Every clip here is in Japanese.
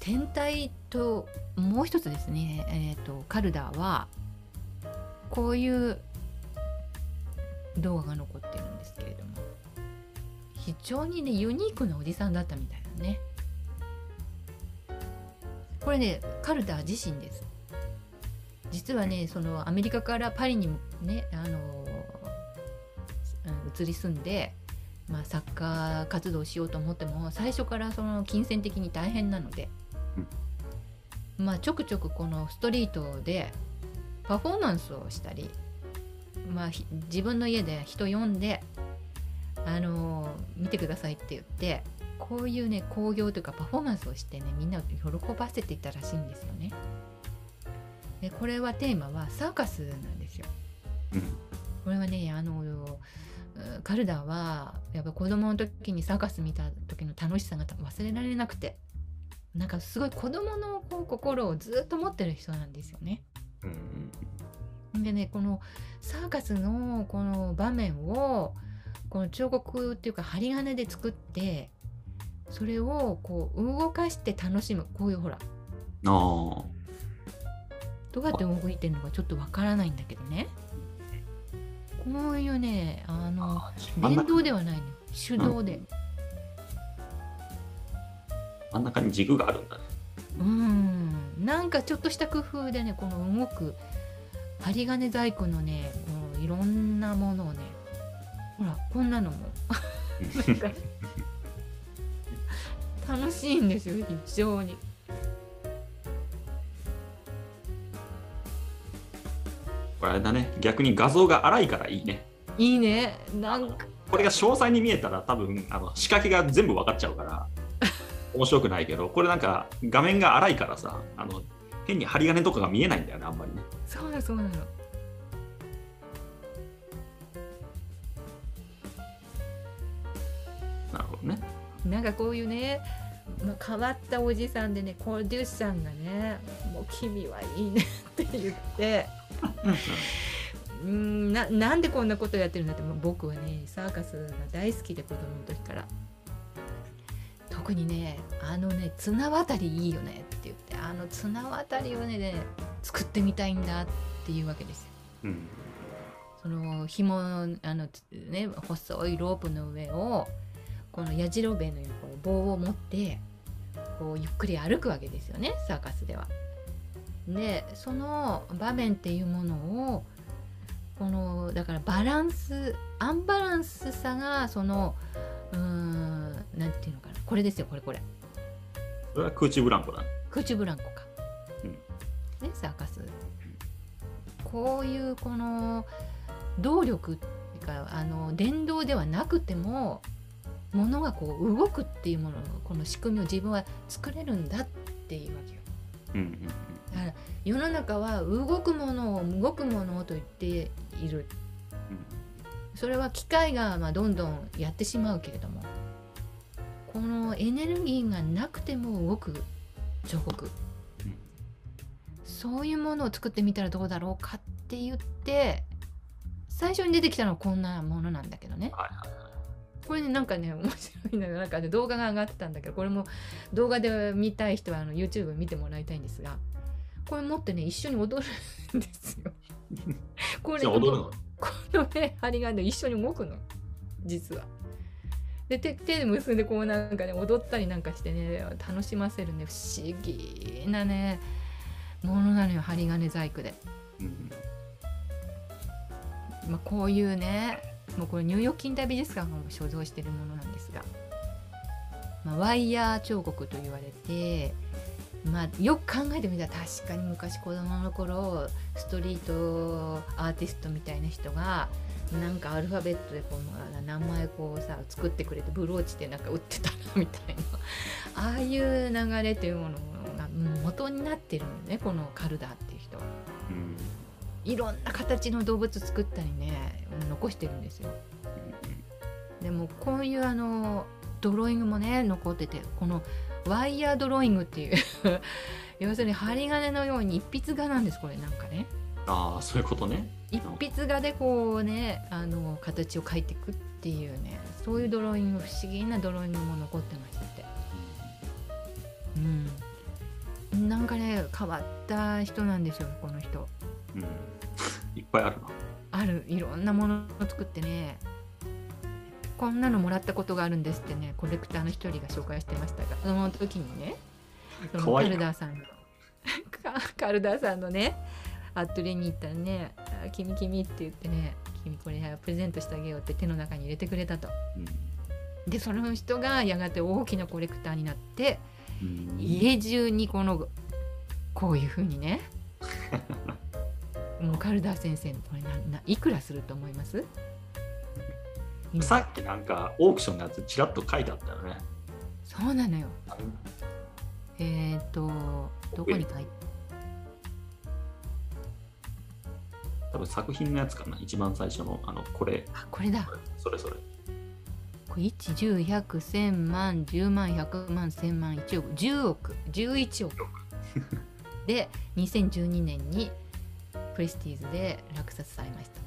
天体ともう一つですね、えー、とカルダーはこういう動画が残ってるんですけれども非常にねユニークなおじさんだったみたいなね。これねカルダー自身です。実はねそのアメリカからパリにねあのうん移り住んで、まあ、サッカー活動をしようと思っても最初からその金銭的に大変なので、まあちょくちょくこのストリートでパフォーマンスをしたり、まあ、ひ自分の家で人呼んであの見てくださいって言ってこういうね興行というかパフォーマンスをしてねみんなを喜ばせていたらしいんですよね。でこれはテーマはサーカスなんですよ。うんこれはねあのうカルダーはやっぱ子供の時にサーカス見た時の楽しさが忘れられなくて。なんかすごい子供のこう心をずっと持ってる人なんですよね。うんでねこのサーカスのこの場面をこの彫刻っていうか針金で作ってそれをこう動かして楽しむ。こういうほら。どうやって動いてるのかちょっとわからないんだけどねこういうねあの電動ではないの手動で。真ん中に軸があるんだね。うん。なんかちょっとした工夫でねこの動く針金細工のねこのいろんなものをねほらこんなのも。楽しいんですよ非常にこれあれだね。逆に画像が荒いからいいね。いいね。なんか。これが詳細に見えたら多分あの仕掛けが全部分かっちゃうから 面白くないけどこれなんか画面が荒いからさあの変に針金とかが見えないんだよねあんまりね。そうなのそうなの。なるほどね。なんかこういうねまあ変わったおじさんでねプロデューサーがね「もう君はいいね」って言ってうんななんでこんなことやってるんだって僕はねサーカスが大好きで子供の時から。特にねあのね綱渡りいいよねって言ってあの綱渡りをねね作ってみたいんだっていうわけですよ。うん。その紐あのつね細いロープの上をこのやじろべえのようにこう棒を持ってこうゆっくり歩くわけですよねサーカスでは。でその場面っていうものをこのだからバランスアンバランスさがそのうーんなんていうのかな。これですよこれこれ。それは空中ブランコだ。ね空中ブランコか、うん。ねサーカス。こういうこの動力っていうかあの電動ではなくてもものがこう動くっていうもののこの仕組みを自分は作れるんだっていうわけよ。うんうんだから世の中は動くものを動くものと言っている。それは機械がまあどんどんやってしまうけれどもこのエネルギーがなくても動く彫刻うんそういうものを作ってみたらどうだろうかって言って最初に出てきたのはこんなものなんだけどね。はいはいはい。これねなんかね面白いのがなんかね動画が上がってたんだけどこれも動画で見たい人はあの YouTube 見てもらいたいんですがこれ持ってね一緒に踊るんですよ。これ踊るの？このね針金で一緒に動くの実は。で手手で結んでこうなんかね踊ったりなんかしてね楽しませるね不思議なねものなのよ針金細工で。うんまあ、こういうねもうこれニューヨーク近代美術館が所蔵しているものなんですが、まあ、ワイヤー彫刻と言われて、まあ、よく考えてみたら確かに昔子供の頃ストリートアーティストみたいな人がなんかアルファベットでこう名前こうさ作ってくれてブローチでなんか売ってたなみたいな。ああいう流れというものがうん元になってるのねこのカルダーっていう人は。うん。いろんな形の動物作ったりね残してるんですよ。でもこういうあのドローイングもね残っててこのワイヤードローイングっていう 要するに針金のように一筆画なんですこれなんかね。ああそういうことね。一筆画でこうねあの形を描いていくっていうねそういうドローイング不思議なドローイングも残ってまして。うん。なんかね変わった人なんですよこの人。うん、いっぱいあるな。ある。いろんなものを作ってねこんなのもらったことがあるんですってねコレクターの一人が紹介してましたがその時にねカルダーさんのカ カルダーさんのねアトリエに行ったらね「あ君君」って言ってね「君これプレゼントしてあげよう」って手の中に入れてくれたと。でその人がやがて大きなコレクターになってうん。うん家中にこのこういうふうにね もうカルダー先生これなないくらすると思います？今さっきなんかオークションのやつちらっと書いてあったよね。そうなのよ。えっ、とどこに書いて？多分作品のやつかな、一番最初の、あの、これ、あこれだ。それそれ。これ110100100万10万100万1000万1億。10億。11億。で2012年にクリスティーズで落札されました。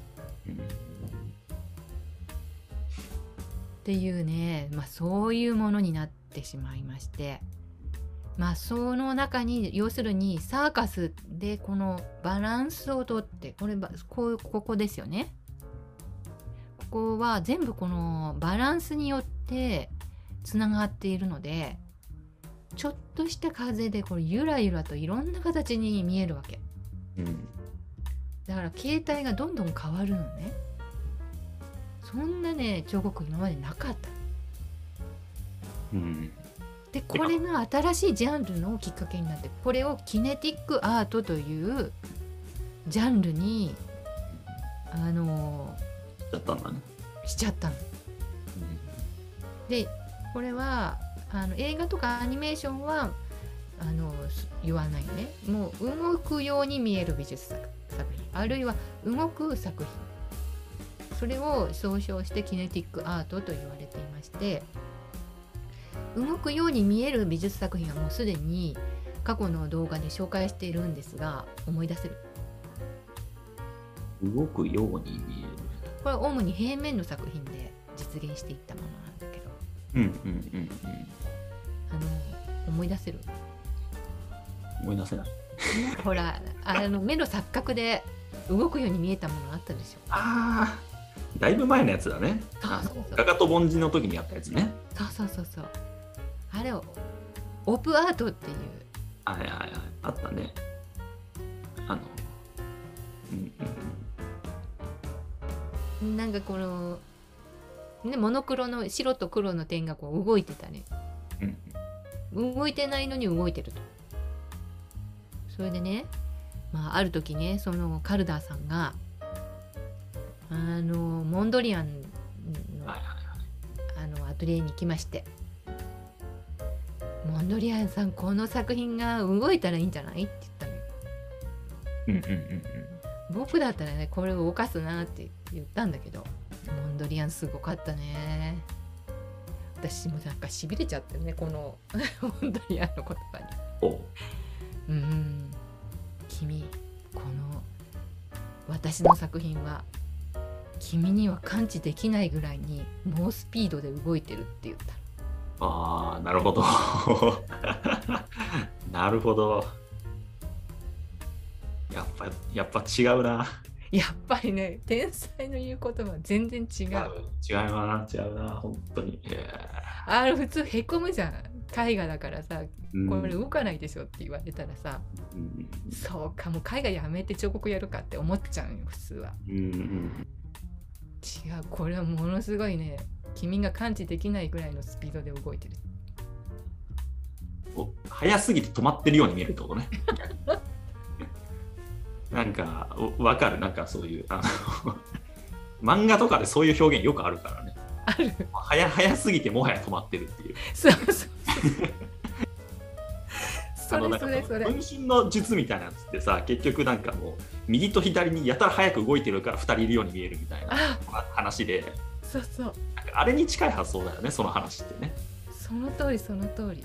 うんっていうね、まあ、そういうものになってしまいましてまあその中に要するにサーカスでこのバランスをとってこればこうここですよね。ここは全部このバランスによってつながっているのでちょっとした風でこれゆらゆらといろんな形に見えるわけ。うんだから形態がどんどん変わるのね。そんなね彫刻今までなかった。うんでこれが新しいジャンルのきっかけになってこれをキネティックアートというジャンルにあのだったんだね。しちゃったの。でこれはあの映画とかアニメーションはあのす言わないねもう動くように見える美術作作品あるいは動く作品それを総称してキネティックアートと言われていまして動くように見える美術作品はもうすでに過去の動画で紹介しているんですが思い出せる？動くように見える。これは主に平面の作品で実現していったものなんだけどうんうんうんあの思い出せる？うん。思い出せない。ほらあの目の錯覚で動くように見えたものあったでしょああ、だいぶ前のやつだね。あそうそうそうのガガと凡人の時にやったやつね。そうそうそうそうあれをオープンアートっていうはいはいはい。あったね。あの、うんうんなんかこのねモノクロの白と黒の点がこう動いてたねうんうん。動いてないのに動いてるとそれでねまあある時ねそのカルダーさんがあのモンドリアンの。あのアトリエに行きまして。モンドリアンさんこの作品が動いたらいいんじゃない？って言ったのよ。うんうんうん僕だったらねこれを動かすなって言ったんだけどモンドリアンすごかったね。私もなんかしびれちゃってるねこの モンドリアンの言葉に。うん。君この私の作品は君には感知できないぐらいに猛スピードで動いてるって言った。ああ、なるほど。なるほど。やっぱ、やっぱ違うな。やっぱりね天才の言うことは全然違う。違うな、違うな、本当に。えあれ普通へこむじゃん。絵画だからさーこれ動かないでしょって言われたらさ、うん。そうかもう絵画やめて彫刻やるかって思っちゃうよ普通は。うんうん違うこれはものすごいね君が感知できないぐらいのスピードで動いてるこう早すぎて止まってるように見えるってことね。なんか、おわかる、なんかそういう、あの 漫画とかでそういう表現よくあるからね。ある早早すぎてもはや止まってるっていう。そうそうそうそれそれそれ分身の術みたいなやつってさ、結局なんかもう、右と左にやたら早く動いてるから2人いるように見えるみたいなあ話で、そうそう。あれに近い発想だよね、その話ってね。その通りその通り。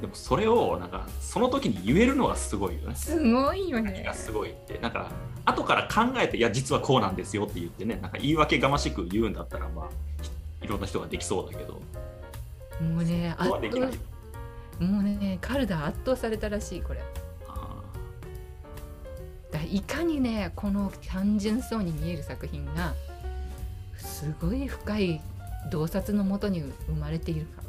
でもそれを、なんか、その時に言えるのがすごいよね。すごいよね。すごいって、なんか、後から考えて、いや、実はこうなんですよって言ってね、なんか言い訳がましく言うんだったら、まあ、いろんな人ができそうだけど、もうねそこはできない。もうねカルダ圧倒されたらしいこれいかにねこの単純そうに見える作品がすごい深い洞察のもとに生まれているか。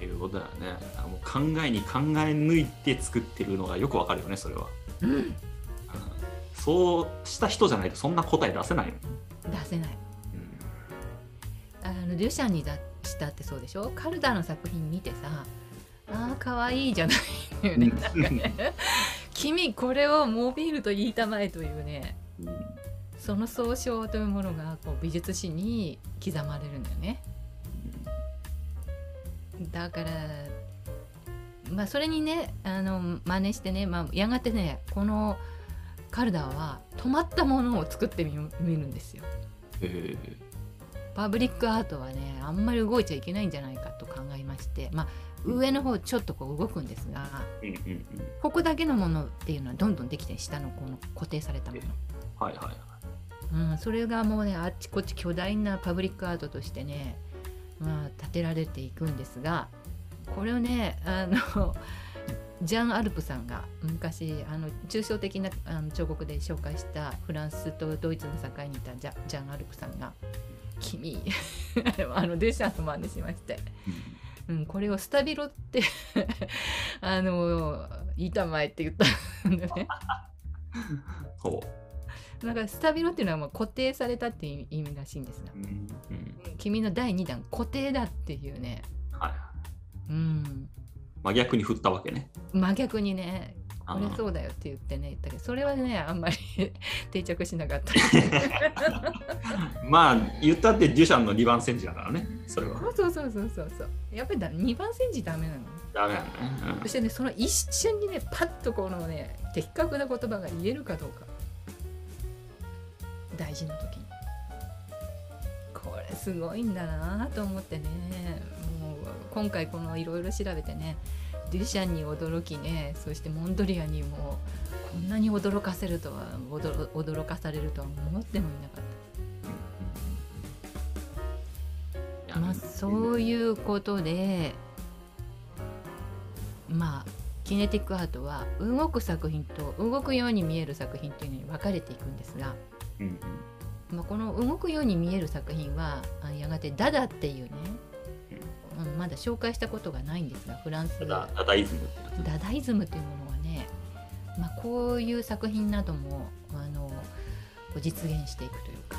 ーいうことだよね。あもう考えに考え抜いて作ってるのがよくわかるよねそれは、うん。うんそうした人じゃないとそんな答え出せない出せない。うん。あのデュシャンにだしたってそうでしょ？カルダの作品見てさあー可愛いじゃないよね。なん。かね君これをモビールと言いたまえというねうん。その総称というものがこう美術史に刻まれるんだよね。だからまあそれにねあの真似してね、まあ、やがてねこのカルダは止まったものを作ってみ見るんですよ。へパブリックアートはねあんまり動いちゃいけないんじゃないかと考えましてまあ上の方ちょっとこう動くんですがえうんうんうん。ここだけのものっていうのはどんどんできて下の？この固定されたもの。はいはいはいうん、それがもうねあっちこっち巨大なパブリックアートとしてね、まあ、建てられていくんですがこれをねあのジャン・アルプさんが昔あの抽象的なあの彫刻で紹介したフランスとドイツの境にいたジャジャン・アルプさんが「君あのデシャンの真似しまして、うん、これをスタビロって あの言いたまえって言ったんでね。ほだからスタビロっていうのはもう固定されたっていう意味らしいんですがう、うんうん。君の第2弾固定だっていうね、はい。うん、真逆に振ったわけね。真逆にねこれそうだよって言ってね言ったけどそれはねあんまり 定着しなかった。まあ言ったってデュシャンの2番戦時だからねそれは。そうそうそうそうそう。やっぱりだ2番煎じダメなの。ダメだね、そしてねその一瞬にねパッとこのね的確な言葉が言えるかどうか。大事な時に。これすごいんだなと思ってね。もう今回このいろいろ調べてねデュシャンに驚きね。そしてモンドリアンにもこんなに驚かせるとは驚驚かされるとは思ってもいなかっうんたまあそういうことでまあキネティックアートは動く作品と動くように見える作品というのに分かれていくんですが、うんうん。まあ、この動くように見える作品はあやがてダダっていうね、うん、まだ紹介したことがないんですがフランス。ダダイズムダダイズムというものはね、まあ、こういう作品などもあの実現していくというか、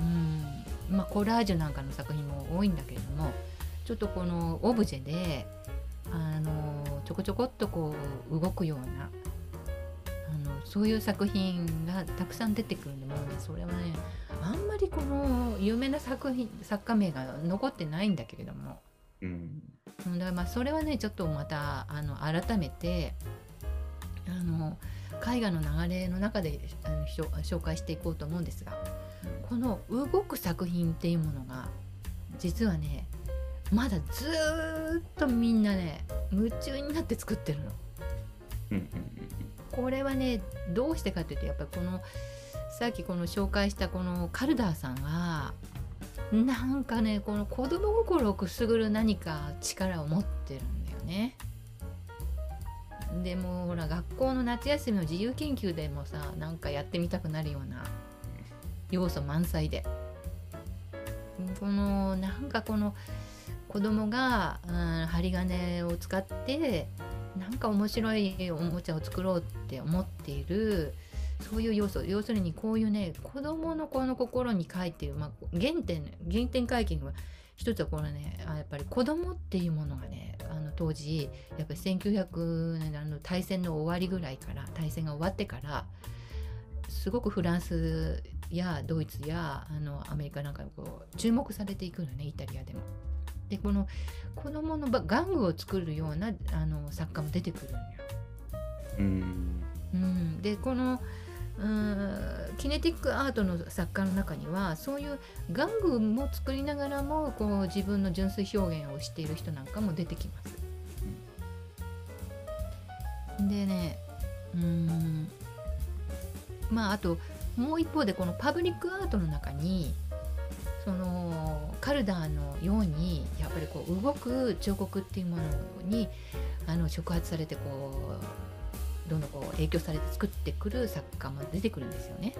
うんまあ、コラージュなんかの作品も多いんだけれどもちょっとこのオブジェであのちょこちょこっとこう動くようなあのそういう作品がたくさん出てくるんでもうねそれはねあんまりこの有名な作品作家名が残ってないんだけれども。うんうんだからまあそれはねちょっとまたあの改めてあの絵画の流れの中であの紹介していこうと思うんですがこの動く作品っていうものが実はねまだずーっとみんなね夢中になって作ってるの。これはねどうしてかというとやっぱりこのさっきこの紹介したこのカルダーさんはなんかねこの子供心をくすぐる何か力を持ってるんだよね。でもほら学校の夏休みの自由研究でもさなんかやってみたくなるような要素満載でこのなんかこの子供が、うん、針金を使ってなんか面白いおもちゃを作ろうって思っているそういう要素要するにこういうね子供のこの心に書いている、まあ、原点原点回帰は一つはこのねあやっぱり子供っていうものがねあの当時やっぱり1900年あの大戦の終わりぐらいから大戦が終わってからすごくフランスやドイツやあのアメリカなんかにこう注目されていくのねイタリアでも。でこの子供のば玩具を作るようなあの作家も出てくるのよ。うんうん、でこのうんキネティックアートの作家の中にはそういう玩具も作りながらもこう自分の純粋表現をしている人なんかも出てきます。でねうんまああともう一方でこのパブリックアートの中にそのカルダーのようにやっぱりこう動く彫刻っていうものにあの触発されてこうどんどんこう影響されて作ってくる作家も出てくるんですよね。